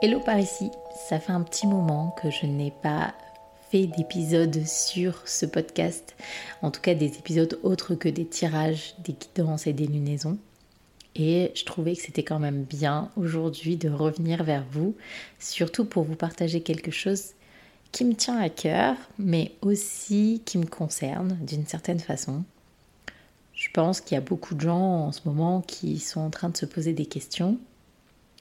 Hello par ici, ça fait un petit moment que je n'ai pas fait d'épisodes sur ce podcast, en tout cas des épisodes autres que des tirages, des guidances et des lunaisons. Et je trouvais que c'était quand même bien aujourd'hui de revenir vers vous, surtout pour vous partager quelque chose qui me tient à cœur, mais aussi qui me concerne d'une certaine façon. Je pense qu'il y a beaucoup de gens en ce moment qui sont en train de se poser des questions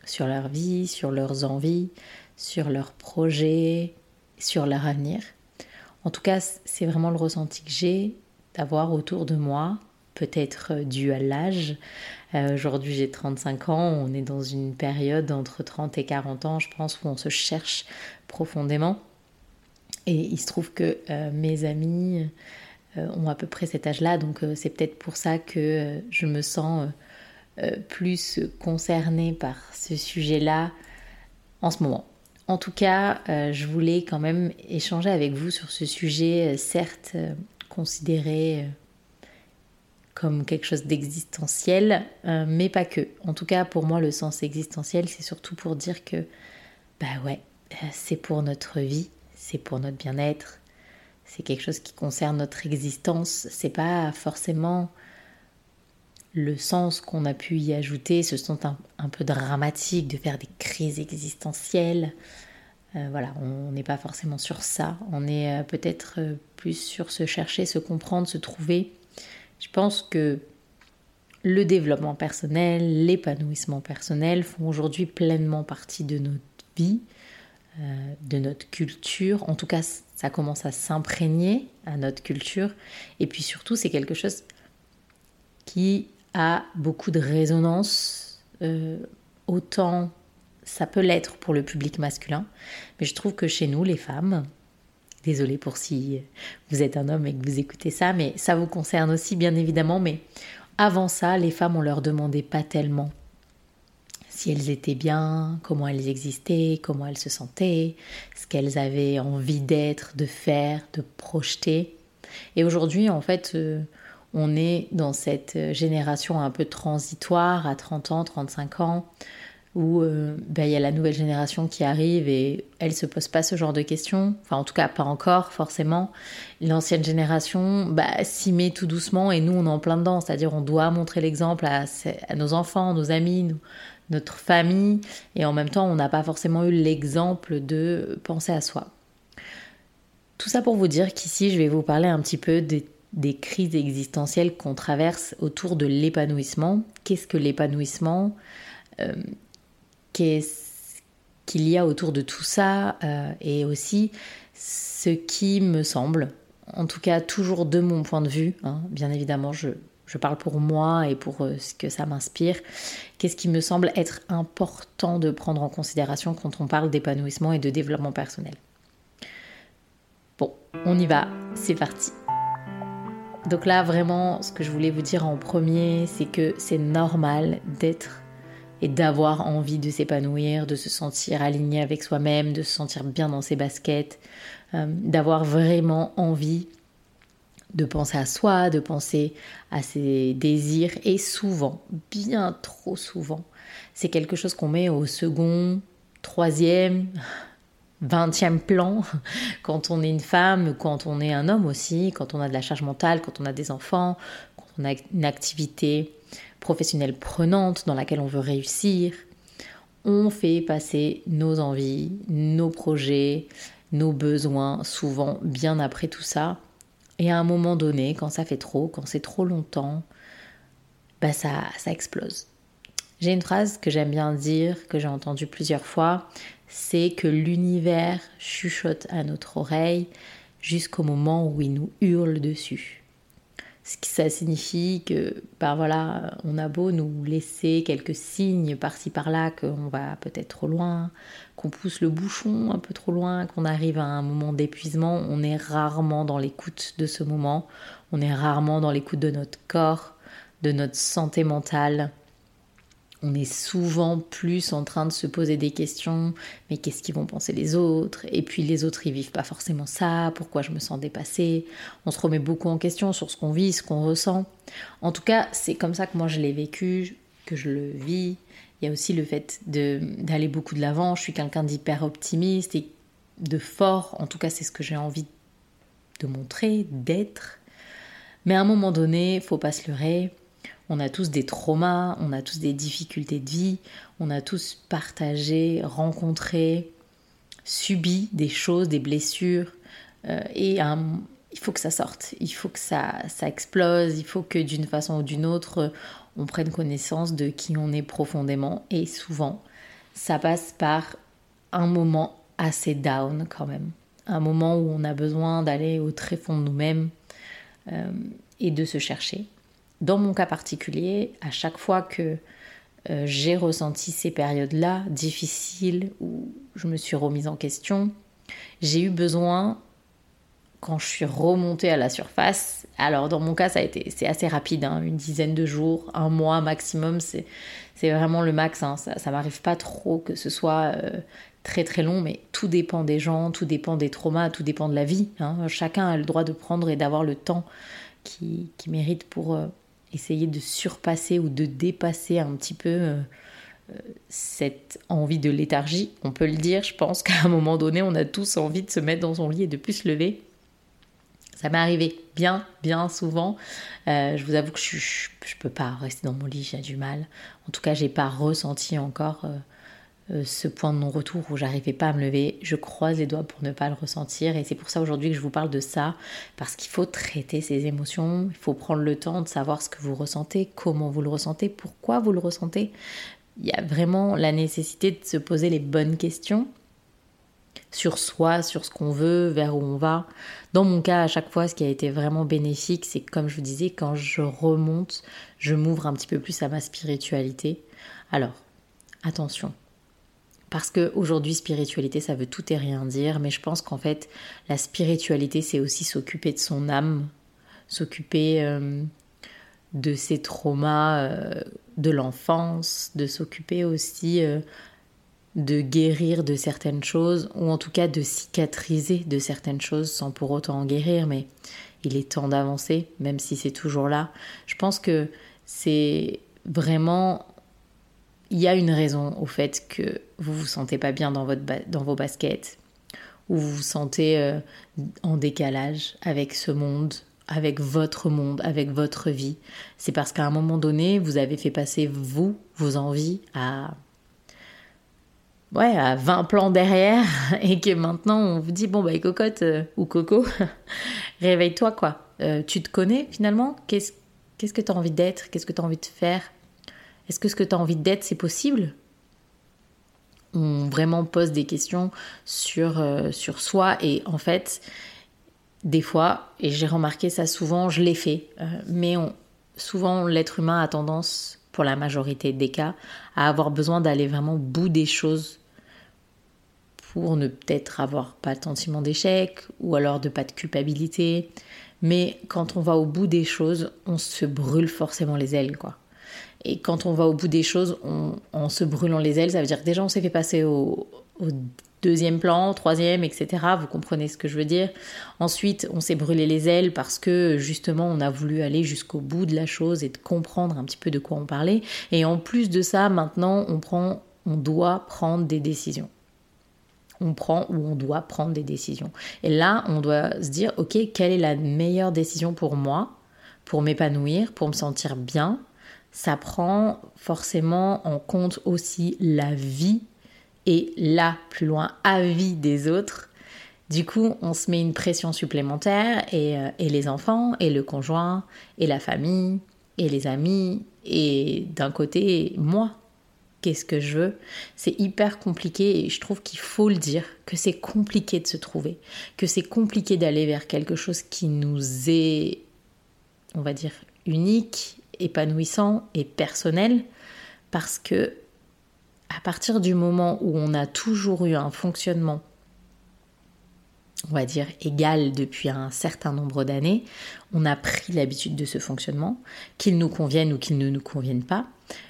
sur leur vie, sur leurs envies, sur leurs projets, sur leur avenir. En tout cas, c'est vraiment le ressenti que j'ai d'avoir autour de moi, peut-être dû à l'âge. Euh, aujourd'hui, j'ai 35 ans, on est dans une période entre 30 et 40 ans, je pense, où on se cherche profondément. Et il se trouve que euh, mes amis euh, ont à peu près cet âge-là, donc c'est peut-être pour ça que je me sens plus concernée par ce sujet-là en ce moment. En tout cas, euh, je voulais quand même échanger avec vous sur ce sujet, euh, certes euh, considéré comme quelque chose d'existentiel, mais pas que. En tout cas, pour moi, le sens existentiel, c'est surtout pour dire que, bah ouais, c'est pour notre vie, c'est pour notre bien-être, c'est quelque chose qui concerne notre existence, c'est pas forcément le sens qu'on a pu y ajouter, ce sont un, peu dramatique de faire des crises existentielles. Euh, voilà, on n'est pas forcément sur ça. On est euh, peut-être euh, plus sur se chercher, se comprendre, se trouver. Je pense que le développement personnel, l'épanouissement personnel font aujourd'hui pleinement partie de notre vie, de notre culture. En tout cas, ça commence à s'imprégner à notre culture. Et puis surtout, c'est quelque chose qui a beaucoup de résonance, euh, autant ça peut l'être pour le public masculin, mais je trouve que chez nous, les femmes, désolée pour si vous êtes un homme et que vous écoutez ça, mais ça vous concerne aussi bien évidemment, mais avant ça, les femmes, on leur demandait pas tellement si elles étaient bien, comment elles existaient, comment elles se sentaient, ce qu'elles avaient envie d'être, de faire, de projeter. Et aujourd'hui, en fait, euh, on est dans cette génération un peu transitoire à 30 ans, 35 ans, où euh, ben, il y a la nouvelle génération qui arrive et elle se pose pas ce genre de questions. Enfin, en tout cas, pas encore forcément. L'ancienne génération bah, s'y met tout doucement et nous, on est en plein dedans. C'est-à-dire, on doit montrer l'exemple à, nos enfants, nos amis, notre famille. Et en même temps, on n'a pas forcément eu l'exemple de penser à soi. Tout ça pour vous dire qu'ici, je vais vous parler un petit peu des des crises existentielles qu'on traverse autour de l'épanouissement. Qu'est-ce que l'épanouissement? Euh, Qu'est-ce qu'il y a autour de tout ça? Euh, Et aussi ce qui me semble, en tout cas toujours de mon point de vue, hein, bien évidemment je, parle pour moi et pour euh, ce que ça m'inspire, qu'est-ce qui me semble être important de prendre en considération quand on parle d'épanouissement et de développement personnel? Bon, on y va, c'est parti. Donc là, vraiment, ce que je voulais vous dire en premier, c'est que c'est normal d'être et d'avoir envie de s'épanouir, de se sentir aligné avec soi-même, de se sentir bien dans ses baskets, euh, d'avoir vraiment envie de penser à soi, de penser à ses désirs. Et souvent, bien trop souvent, c'est quelque chose qu'on met au second, troisième, 20e plan quand on est une femme, quand on est un homme aussi, quand on a de la charge mentale, quand on a des enfants, quand on a une activité professionnelle prenante dans laquelle on veut réussir. On fait passer nos envies, nos projets, nos besoins souvent bien après tout ça. Et à un moment donné, quand ça fait trop, quand c'est trop longtemps, bah ça, ça explose. J'ai une phrase que j'aime bien dire, que j'ai entendue plusieurs fois, c'est que l'univers chuchote à notre oreille jusqu'au moment où il nous hurle dessus. Ce qui ça signifie que, ben voilà, on a beau nous laisser quelques signes par-ci par-là qu'on va peut-être trop loin, qu'on pousse le bouchon un peu trop loin, qu'on arrive à un moment d'épuisement, on est rarement dans l'écoute de ce moment, on est rarement dans l'écoute de notre corps, de notre santé mentale, on est souvent plus en train de se poser des questions, mais qu'est-ce qu'ils vont penser les autres? Et puis les autres, ils vivent pas forcément ça, pourquoi je me sens dépassée? On se remet beaucoup en question sur ce qu'on vit, ce qu'on ressent. En tout cas, c'est comme ça que moi je l'ai vécu, que je le vis, Il y a aussi le fait d'aller beaucoup de l'avant. Je suis quelqu'un d'hyper optimiste et de fort. En tout cas, c'est ce que j'ai envie de montrer, d'être. Mais à un moment donné, faut pas se leurrer. On a tous des traumas, on a tous des difficultés de vie, on a tous partagé, rencontré, subi des choses, des blessures. Euh, et il faut que ça sorte, il faut que ça, ça explose, il faut que d'une façon ou d'une autre, on prenne connaissance de qui on est profondément. Et souvent, ça passe par un moment assez down quand même. Un moment où on a besoin d'aller au très fond de nous-mêmes euh, et de se chercher. Dans mon cas particulier, à chaque fois que euh, j'ai ressenti ces périodes-là difficiles où je me suis remise en question, j'ai eu besoin quand je suis remontée à la surface, alors dans mon cas ça a été c'est assez rapide, hein, une dizaine de jours, un mois maximum, c'est c'est vraiment le max. Hein, ça, ça m'arrive pas trop que ce soit euh, très très long, mais tout dépend des gens, tout dépend des traumas, tout dépend de la vie. Hein. Chacun a le droit de prendre et d'avoir le temps qui, qui mérite pour euh, essayer de surpasser ou de dépasser un petit peu. Euh, cette envie de léthargie, on peut le dire, je pense qu'à un moment donné, on a tous envie de se mettre dans son lit et de plus se lever. Ça m'est arrivé bien, bien souvent. Euh, je vous avoue que je ne peux pas rester dans mon lit, j'ai du mal. En tout cas, j'ai pas ressenti encore euh, euh, ce point de non-retour où j'arrivais pas à me lever. Je croise les doigts pour ne pas le ressentir. Et c'est pour ça aujourd'hui que je vous parle de ça. Parce qu'il faut traiter ces émotions. Il faut prendre le temps de savoir ce que vous ressentez, comment vous le ressentez, pourquoi vous le ressentez. Il y a vraiment la nécessité de se poser les bonnes questions sur soi, sur ce qu'on veut, vers où on va. Dans mon cas, à chaque fois, ce qui a été vraiment bénéfique, c'est comme je vous disais, quand je remonte, je m'ouvre un petit peu plus à ma spiritualité. Alors, attention. Parce que aujourd'hui, spiritualité, ça veut tout et rien dire, mais je pense qu'en fait, la spiritualité, c'est aussi s'occuper de son âme, s'occuper euh, de ses traumas euh, de l'enfance, de s'occuper aussi euh, de guérir de certaines choses, ou en tout cas de cicatriser de certaines choses sans pour autant en guérir, mais il est temps d'avancer, même si c'est toujours là. Je pense que c'est vraiment... Il y a une raison au fait que vous vous sentez pas bien dans, votre dans vos baskets, ou vous vous sentez euh, en décalage avec ce monde, avec votre monde, avec votre vie. C'est parce qu'à un moment donné, vous avez fait passer vous, vos envies à ouais, à 20 plans derrière et que maintenant on vous dit bon bah cocotte euh, ou coco, réveille-toi quoi. Euh, tu te connais finalement? Qu'est-ce qu'est-ce que tu as envie d'être? Qu'est-ce que tu as envie de faire? Est-ce que ce que tu as envie d'être c'est possible? On vraiment pose des questions sur, euh, sur soi et en fait des fois, et j'ai remarqué ça souvent, je l'ai fait, mais on, souvent l'être humain a tendance pour la majorité des cas, à avoir besoin d'aller vraiment au bout des choses pour ne peut-être avoir pas de sentiment d'échec ou alors de pas de culpabilité. Mais quand on va au bout des choses, on se brûle forcément les ailes, quoi. Et quand on va au bout des choses, en se brûlant les ailes, ça veut dire que déjà on s'est fait passer au, au deuxième plan, troisième, etc. Vous comprenez ce que je veux dire. Ensuite, on s'est brûlé les ailes parce que justement, on a voulu aller jusqu'au bout de la chose et de comprendre un petit peu de quoi on parlait. Et en plus de ça, maintenant, on prend, on doit prendre des décisions. On prend ou on doit prendre des décisions. Et là, on doit se dire, ok, quelle est la meilleure décision pour moi, pour m'épanouir, pour me sentir bien. Ça prend forcément en compte aussi la vie et là, plus loin, avis des autres. Du coup, on se met une pression supplémentaire et, euh, et les enfants, et le conjoint, et la famille, et les amis, et d'un côté, moi, qu'est-ce que je veux? C'est hyper compliqué et je trouve qu'il faut le dire, que c'est compliqué de se trouver, que c'est compliqué d'aller vers quelque chose qui nous est, on va dire, unique, épanouissant et personnel, parce que à partir du moment où on a toujours eu un fonctionnement, on va dire, égal depuis un certain nombre d'années, on a pris l'habitude de ce fonctionnement, qu'il nous convienne ou qu'il ne nous convienne pas,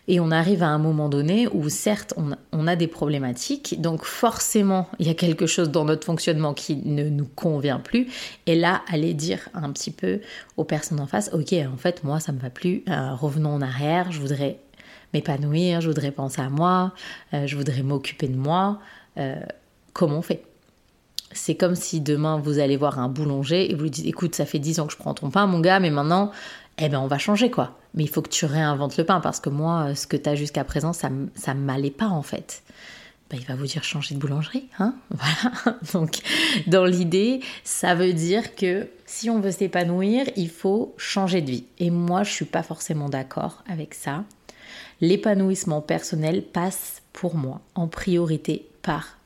et on arrive à un moment donné où certes on, a des problématiques, donc forcément il y a quelque chose dans notre fonctionnement qui ne nous convient plus, et là aller dire un petit peu aux personnes en face, ok en fait moi ça me va plus, euh, revenons en arrière, je voudrais m'épanouir, je voudrais penser à moi, je voudrais m'occuper de moi. comment on fait? C'est comme si demain vous allez voir un boulanger et vous lui dites écoute ça fait 10 ans que je prends ton pain mon gars mais maintenant eh ben on va changer quoi. Mais il faut que tu réinventes le pain parce que moi ce que tu as jusqu'à présent ça ça m'allait pas en fait. Ben, il va vous dire changer de boulangerie, hein Voilà. Donc dans l'idée, ça veut dire que si on veut s'épanouir, il faut changer de vie. Et moi, je suis pas forcément d'accord avec ça. L'épanouissement personnel passe pour moi en priorité par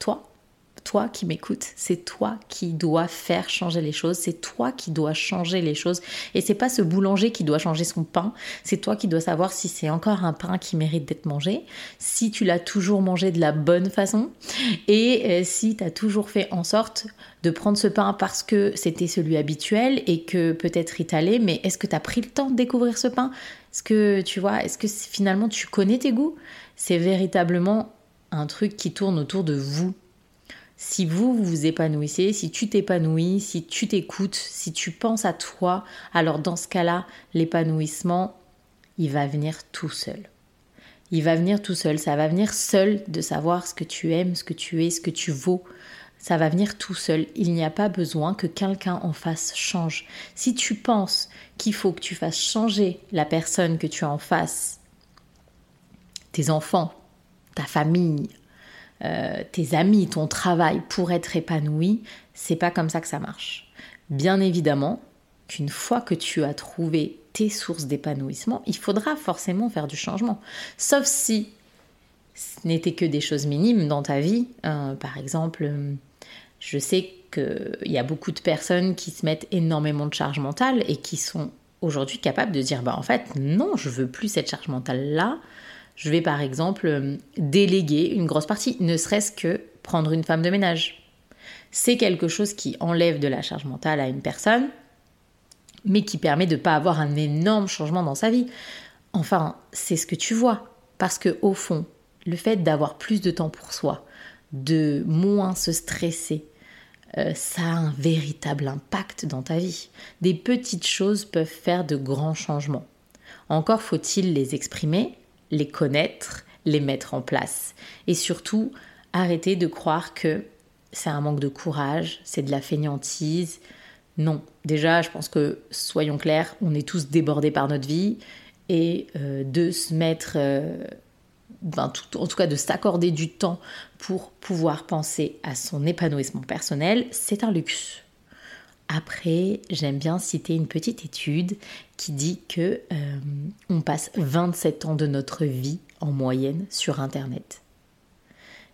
toi toi qui m'écoutes, c'est toi qui dois faire changer les choses, c'est toi qui dois changer les choses. Et c'est pas ce boulanger qui doit changer son pain, c'est toi qui dois savoir si c'est encore un pain qui mérite d'être mangé, si tu l'as toujours mangé de la bonne façon et euh, si tu as toujours fait en sorte de prendre ce pain parce que c'était celui habituel et que peut-être il t'allait, mais est-ce que tu as pris le temps de découvrir ce pain? Est-ce que tu vois, est-ce que finalement tu connais tes goûts? C'est véritablement un truc qui tourne autour de vous si vous, vous épanouissez, si tu t'épanouis, si tu t'écoutes, si tu penses à toi, alors dans ce cas-là, l'épanouissement, il va venir tout seul. Il va venir tout seul, ça va venir seul de savoir ce que tu aimes, ce que tu es, ce que tu vaux. Ça va venir tout seul. Il n'y a pas besoin que quelqu'un en face change. Si tu penses qu'il faut que tu fasses changer la personne que tu as en face, tes enfants, ta famille, euh, tes amis, ton travail pour être épanoui, c'est pas comme ça que ça marche. Bien évidemment qu'une fois que tu as trouvé tes sources d'épanouissement, il faudra forcément faire du changement. Sauf si ce n'était que des choses minimes dans ta vie. Euh, par exemple, je sais qu'il y a beaucoup de personnes qui se mettent énormément de charge mentale et qui sont aujourd'hui capables de dire bah en fait non, je veux plus cette charge mentale là je vais par exemple euh, déléguer une grosse partie, ne serait-ce que prendre une femme de ménage. C'est quelque chose qui enlève de la charge mentale à une personne, mais qui permet de ne pas avoir un énorme changement dans sa vie. Enfin, c'est ce que tu vois. Parce que au fond, le fait d'avoir plus de temps pour soi, de moins se stresser, euh, ça a un véritable impact dans ta vie. Des petites choses peuvent faire de grands changements. Encore faut-il les exprimer, les connaître, les mettre en place. Et surtout, arrêter de croire que c'est un manque de courage, c'est de la fainéantise. Non, déjà, je pense que, soyons clairs, on est tous débordés par notre vie et euh, de se mettre, euh, ben, en tout cas de s'accorder du temps pour pouvoir penser à son épanouissement personnel, c'est un luxe. Après, j'aime bien citer une petite étude qui dit que euh, on passe 27 ans de notre vie en moyenne sur Internet.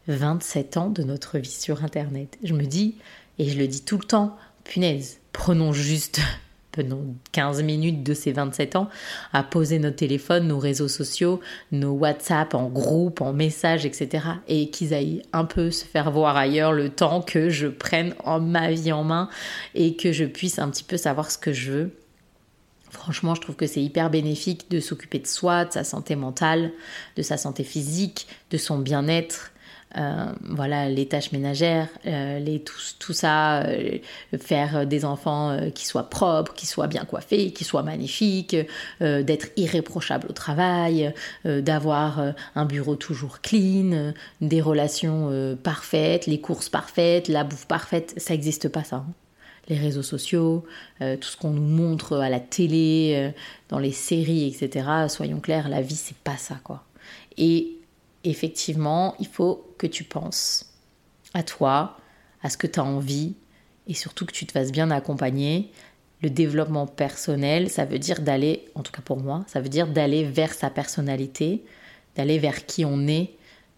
27 ans de notre vie sur Internet. Je me dis, et je le dis tout le temps, punaise, prenons juste 15 minutes de ces 27 ans à poser nos téléphones, nos réseaux sociaux, nos WhatsApp en groupe, en message, etc. Et qu'ils aillent un peu se faire voir ailleurs le temps que je prenne en ma vie en main et que je puisse un petit peu savoir ce que je veux. Franchement, je trouve que c'est hyper bénéfique de s'occuper de soi, de sa santé mentale, de sa santé physique, de son bien-être. Euh, voilà, les tâches ménagères, euh, les, tout, ça, euh, faire des enfants qui soient propres, qui soient bien coiffés, qui soient magnifiques, d'être irréprochable au travail, d'avoir un bureau toujours clean, des relations parfaites, les courses parfaites, la bouffe parfaite, ça n'existe pas ça. Hein. Les réseaux sociaux, tout ce qu'on nous montre à la télé, dans les séries, etc. Soyons clairs, la vie c'est pas ça quoi. Et effectivement, il faut que tu penses à toi, à ce que tu as envie et surtout que tu te fasses bien accompagner. Le développement personnel, ça veut dire d'aller, en tout cas pour moi, ça veut dire d'aller vers sa personnalité, d'aller vers qui on est,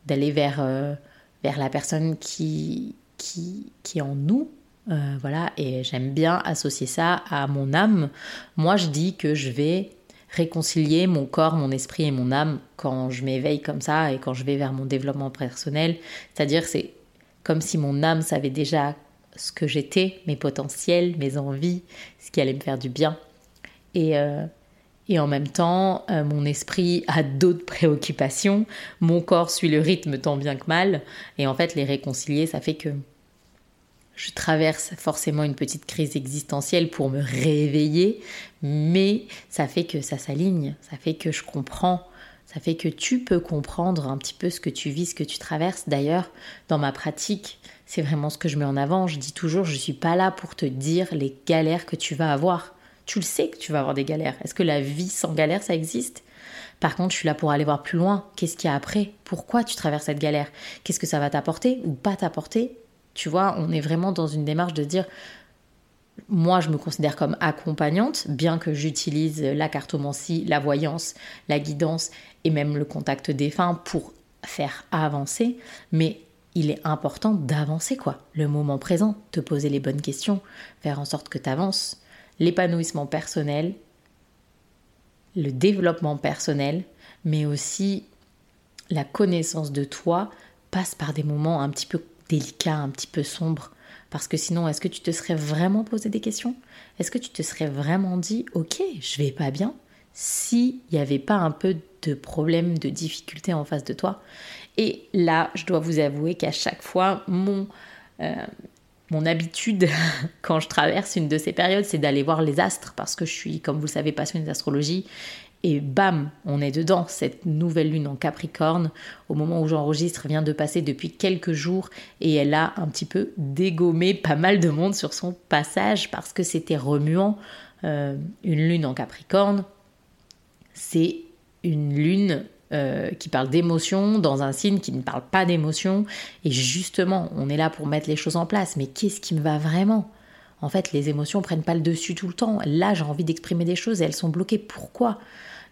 d'aller vers, euh, vers la personne qui, qui, qui est en nous. Euh, voilà, et j'aime bien associer ça à mon âme. Moi, je dis que je vais réconcilier mon corps, mon esprit et mon âme quand je m'éveille comme ça et quand je vais vers mon développement personnel. C'est-à-dire c'est comme si mon âme savait déjà ce que j'étais, mes potentiels, mes envies, ce qui allait me faire du bien. Et, euh, et en même temps, euh, mon esprit a d'autres préoccupations, mon corps suit le rythme tant bien que mal. Et en fait, les réconcilier, ça fait que je traverse forcément une petite crise existentielle pour me réveiller, mais ça fait que ça s'aligne, ça fait que je comprends Ça fait que tu peux comprendre un petit peu ce que tu vis, ce que tu traverses. D'ailleurs, dans ma pratique, c'est vraiment ce que je mets en avant. Je dis toujours, je ne suis pas là pour te dire les galères que tu vas avoir. Tu le sais que tu vas avoir des galères. Est-ce que la vie sans galère, ça existe? Par contre, je suis là pour aller voir plus loin. Qu'est-ce qu'il y a après? Pourquoi tu traverses cette galère? Qu'est-ce que ça va t'apporter ou pas t'apporter? Tu vois, on est vraiment dans une démarche de dire, moi, je me considère comme accompagnante, bien que j'utilise la cartomancie, la voyance, la guidance et même le contact défunt pour faire avancer. Mais il est important d'avancer, quoi. Le moment présent, te poser les bonnes questions, faire en sorte que tu avances. L'épanouissement personnel, le développement personnel, mais aussi la connaissance de toi passe par des moments un petit peu délicats, un petit peu sombres parce que sinon, est-ce que tu te serais vraiment posé des questions? Est-ce que tu te serais vraiment dit, ok, je vais pas bien s'il n'y avait pas un peu de problème, de difficulté en face de toi? Et là, je dois vous avouer qu'à chaque fois, mon, euh, mon habitude quand je traverse une de ces périodes, c'est d'aller voir les astres parce que je suis, comme vous le savez, passionnée d'astrologie et bam, on est dedans. Cette nouvelle lune en Capricorne, au moment où j'enregistre, vient de passer depuis quelques jours et elle a un petit peu dégommé pas mal de monde sur son passage parce que c'était remuant. Euh, une lune en Capricorne, c'est une lune euh, qui parle d'émotion dans un signe qui ne parle pas d'émotion. Et justement, on est là pour mettre les choses en place. Mais qu'est-ce qui me va vraiment? En fait, les émotions prennent pas le dessus tout le temps. Là, j'ai envie d'exprimer des choses et elles sont bloquées. Pourquoi?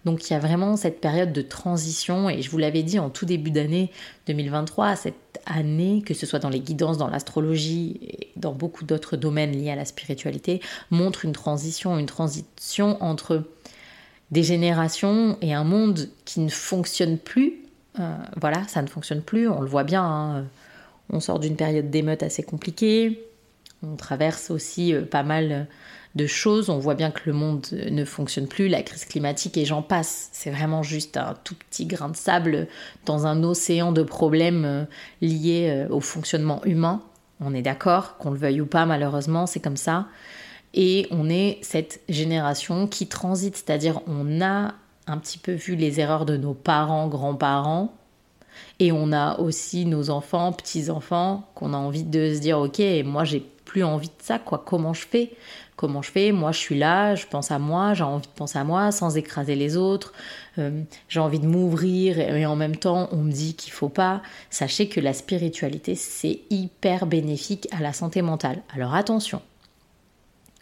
Donc il y a vraiment cette période de transition et je vous l'avais dit en tout début d'année 2023, cette année, que ce soit dans les guidances, dans l'astrologie et dans beaucoup d'autres domaines liés à la spiritualité, montre une transition, une transition entre des générations et un monde qui ne fonctionne plus. Euh, voilà, ça ne fonctionne plus, on le voit bien. Hein. On sort d'une période d'émeute assez compliquée. On traverse aussi euh, pas mal de choses. On voit bien que le monde ne fonctionne plus, la crise climatique et j'en passe. C'est vraiment juste un tout petit grain de sable dans un océan de problèmes euh, liés euh, au fonctionnement humain. On est d'accord, qu'on le veuille ou pas, malheureusement, c'est comme ça. Et on est cette génération qui transite, c'est-à-dire on a un petit peu vu les erreurs de nos parents, grands-parents, et on a aussi nos enfants, petits-enfants, qu'on a envie de se dire, ok, moi j'ai plus envie de ça, quoi, comment je fais? Comment je fais? Moi, je suis là, je pense à moi, j'ai envie de penser à moi sans écraser les autres. Euh, j'ai envie de m'ouvrir et, en même temps, on me dit qu'il faut pas. Sachez que la spiritualité, c'est hyper bénéfique à la santé mentale. Alors attention,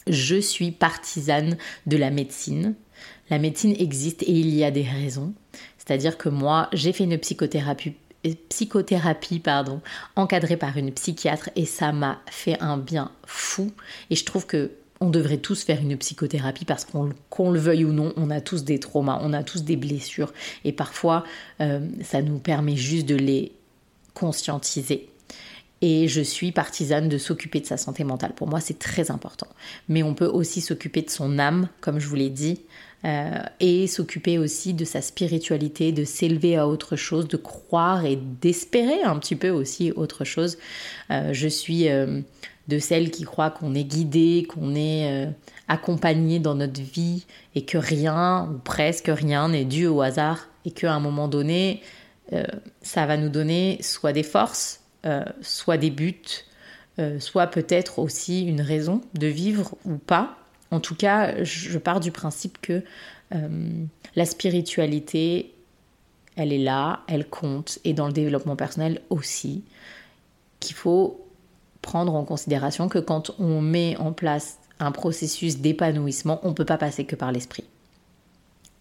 je suis partisane de la médecine. La médecine existe et il y a des raisons. C'est-à-dire que moi, j'ai fait une psychothérapie psychothérapie pardon, encadrée par une psychiatre et ça m'a fait un bien fou et je trouve que on devrait tous faire une psychothérapie parce qu'on le veuille ou non, on a tous des traumas, on a tous des blessures et parfois euh, ça nous permet juste de les conscientiser. Et je suis partisane de s'occuper de sa santé mentale. Pour moi, c'est très important. Mais on peut aussi s'occuper de son âme, comme je vous l'ai dit, euh, et s'occuper aussi de sa spiritualité, de s'élever à autre chose, de croire et d'espérer un petit peu aussi autre chose. Euh, je suis de celles qui croient qu'on est guidé, qu'on est euh, accompagné dans notre vie et que rien ou presque rien n'est dû au hasard et qu'à un moment donné, euh, ça va nous donner soit des forces, euh, soit des buts, soit peut-être aussi une raison de vivre ou pas. En tout cas, je pars du principe que la spiritualité, elle est là, elle compte, et dans le développement personnel aussi, qu'il faut prendre en considération que quand on met en place un processus d'épanouissement, on ne peut pas passer que par l'esprit.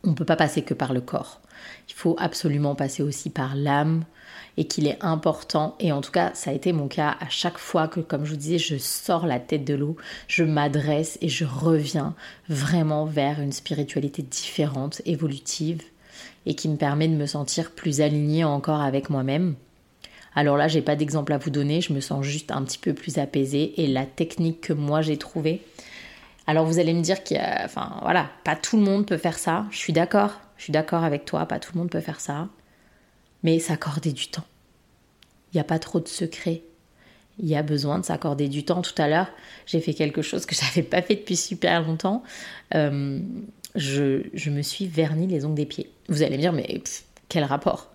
On ne peut pas passer que par le corps. Il faut absolument passer aussi par l'âme et qu'il est important, et en tout cas ça a été mon cas à chaque fois que, comme je vous disais, je sors la tête de l'eau, je m'adresse et je reviens vraiment vers une spiritualité différente, évolutive, et qui me permet de me sentir plus alignée encore avec moi-même alors là, j'ai pas d'exemple à vous donner, je me sens juste un petit peu plus apaisée et la technique que moi j'ai trouvée. Alors vous allez me dire qu'il y a, enfin voilà, pas tout le monde peut faire ça. Je suis d'accord, je suis d'accord avec toi, pas tout le monde peut faire ça, mais s'accorder du temps. Il n'y a pas trop de secrets. Il y a besoin de s'accorder du temps. Tout à l'heure, j'ai fait quelque chose que j'avais pas fait depuis super longtemps. Euh, je, me suis verni les ongles des pieds. Vous allez me dire, mais quel rapport?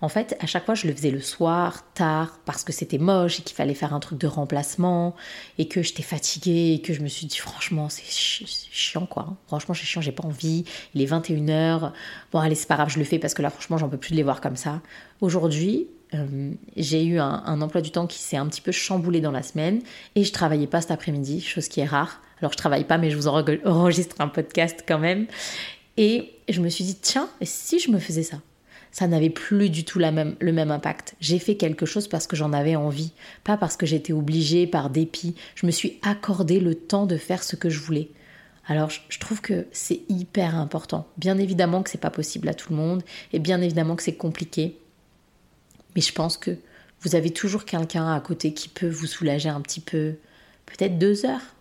En fait, à chaque fois, je le faisais le soir, tard, parce que c'était moche et qu'il fallait faire un truc de remplacement et que j'étais fatiguée et que je me suis dit, franchement, c'est chiant quoi. Franchement, c'est chiant, j'ai pas envie. Il est 21h. Bon, allez, c'est pas grave, je le fais parce que là, franchement, j'en peux plus de les voir comme ça. Aujourd'hui, euh, j'ai eu un, un, emploi du temps qui s'est un petit peu chamboulé dans la semaine et je travaillais pas cet après-midi, chose qui est rare. Alors je travaille pas, mais je vous enregistre un podcast quand même. Et je me suis dit, tiens, si je me faisais ça? Ça n'avait plus du tout la même, le même impact. J'ai fait quelque chose parce que j'en avais envie, pas parce que j'étais obligée par dépit. Je me suis accordé le temps de faire ce que je voulais. Alors je trouve que c'est hyper important. Bien évidemment que c'est pas possible à tout le monde et bien évidemment que c'est compliqué. Mais je pense que vous avez toujours quelqu'un à côté qui peut vous soulager un petit peu. Peut-être deux heures.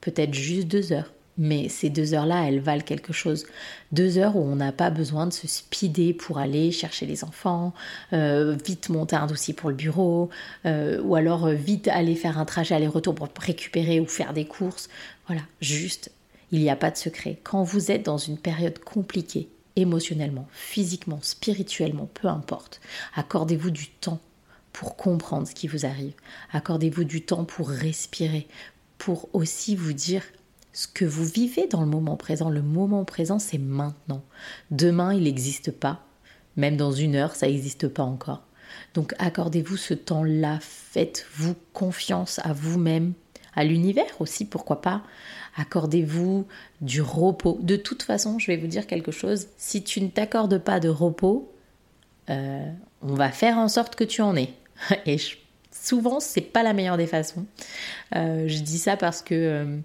Peut-être juste deux heures mais ces deux heures-là, elles valent quelque chose. Deux heures où on n'a pas besoin de se speeder pour aller chercher les enfants, euh, vite monter un dossier pour le bureau, euh, ou alors euh, vite aller faire un trajet aller-retour pour récupérer ou faire des courses. Voilà, juste, il n'y a pas de secret. Quand vous êtes dans une période compliquée, émotionnellement, physiquement, spirituellement, peu importe, accordez-vous du temps pour comprendre ce qui vous arrive. Accordez-vous du temps pour respirer, pour aussi vous dire ce que vous vivez dans le moment présent. Le moment présent, c'est maintenant. Demain, il n'existe pas. Même dans une heure, ça n'existe pas encore. Donc accordez-vous ce temps-là, faites-vous confiance à vous-même, à l'univers aussi, pourquoi pas. Accordez-vous du repos. De toute façon, je vais vous dire quelque chose, si tu ne t'accordes pas de repos, euh, on va faire en sorte que tu en aies. Et souvent, c'est pas la meilleure des façons. Euh, je dis ça parce que... Euh,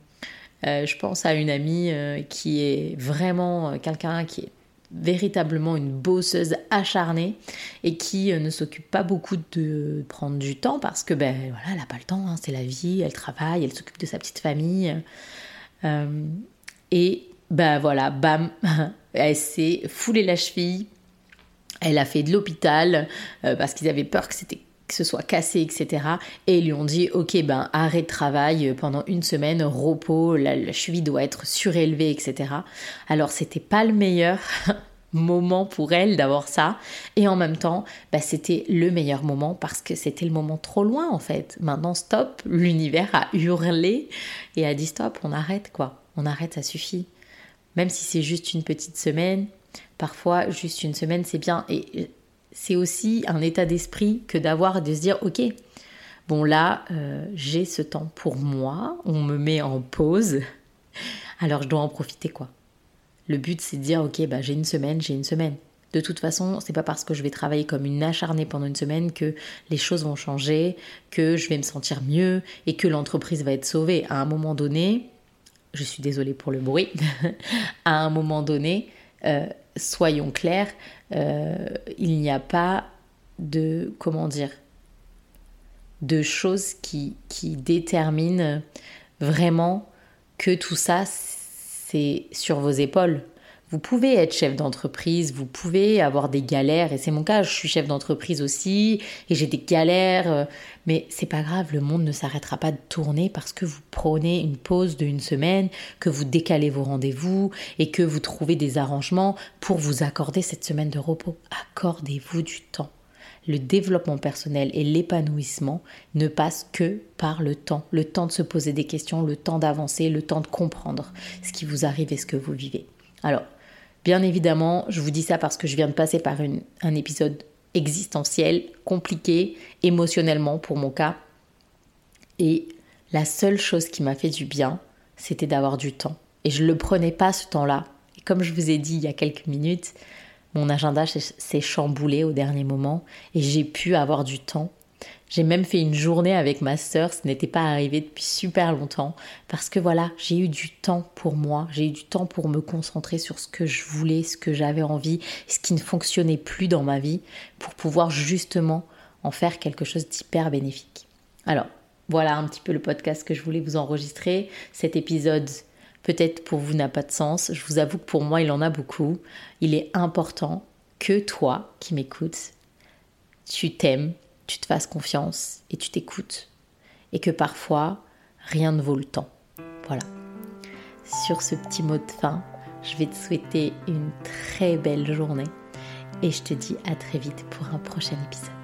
euh, je pense à une amie euh, qui est vraiment euh, quelqu'un qui est véritablement une bosseuse acharnée et qui ne s'occupe pas beaucoup de prendre du temps parce que ben voilà elle n'a pas le temps hein, c'est la vie elle travaille elle s'occupe de sa petite famille. Et ben voilà bam elle s'est foulée la cheville. Elle a fait de l'hôpital parce qu'ils avaient peur que c'était que ce soit cassé, etc. Et ils lui ont dit, ok, ben arrêt de travail pendant une semaine, repos, la, cheville doit être surélevée, etc. Alors c'était pas le meilleur moment pour elle d'avoir ça. Et en même temps, ben, c'était le meilleur moment parce que c'était le moment trop loin en fait. Maintenant, stop, l'univers a hurlé et a dit stop, on arrête quoi. On arrête, ça suffit. Même si c'est juste une petite semaine, parfois juste une semaine c'est bien. Et c'est aussi un état d'esprit que d'avoir de se dire ok bon là euh, j'ai ce temps pour moi on me met en pause alors je dois en profiter quoi le but c'est de dire ok bah j'ai une semaine j'ai une semaine de toute façon, c'est pas parce que je vais travailler comme une acharnée pendant une semaine que les choses vont changer, que je vais me sentir mieux et que l'entreprise va être sauvée. À un moment donné, je suis désolée pour le bruit, à un moment donné, euh, soyons clairs, il n'y a pas de, comment dire, de choses qui, qui déterminent vraiment que tout ça, c'est sur vos épaules. Vous pouvez être chef d'entreprise, vous pouvez avoir des galères, et c'est mon cas, je suis chef d'entreprise aussi, et j'ai des galères, euh, mais c'est pas grave, le monde ne s'arrêtera pas de tourner parce que vous prenez une pause d'une semaine, que vous décalez vos rendez-vous, et que vous trouvez des arrangements pour vous accorder cette semaine de repos. Accordez-vous du temps. Le développement personnel et l'épanouissement ne passent que par le temps, le temps de se poser des questions, le temps d'avancer, le temps de comprendre ce qui vous arrive et ce que vous vivez. Alors, Bien évidemment, je vous dis ça parce que je viens de passer par un épisode existentiel, compliqué, émotionnellement pour mon cas. Et la seule chose qui m'a fait du bien, c'était d'avoir du temps. Et je ne le prenais pas ce temps-là. Et comme je vous ai dit il y a quelques minutes, mon agenda s'est chamboulé au dernier moment et j'ai pu avoir du temps j'ai même fait une journée avec ma sœur, ce n'était pas arrivé depuis super longtemps, parce que voilà, j'ai eu du temps pour moi, j'ai eu du temps pour me concentrer sur ce que je voulais, ce que j'avais envie, ce qui ne fonctionnait plus dans ma vie, pour pouvoir justement en faire quelque chose d'hyper bénéfique. Alors, voilà un petit peu le podcast que je voulais vous enregistrer. Cet épisode, peut-être pour vous, n'a pas de sens. Je vous avoue que pour moi, il en a beaucoup. Il est important que toi qui m'écoutes, tu t'aimes, tu te fasses confiance et tu t'écoutes. Et que parfois, rien ne vaut le temps. Voilà. Sur ce petit mot de fin, je vais te souhaiter une très belle journée et je te dis à très vite pour un prochain épisode.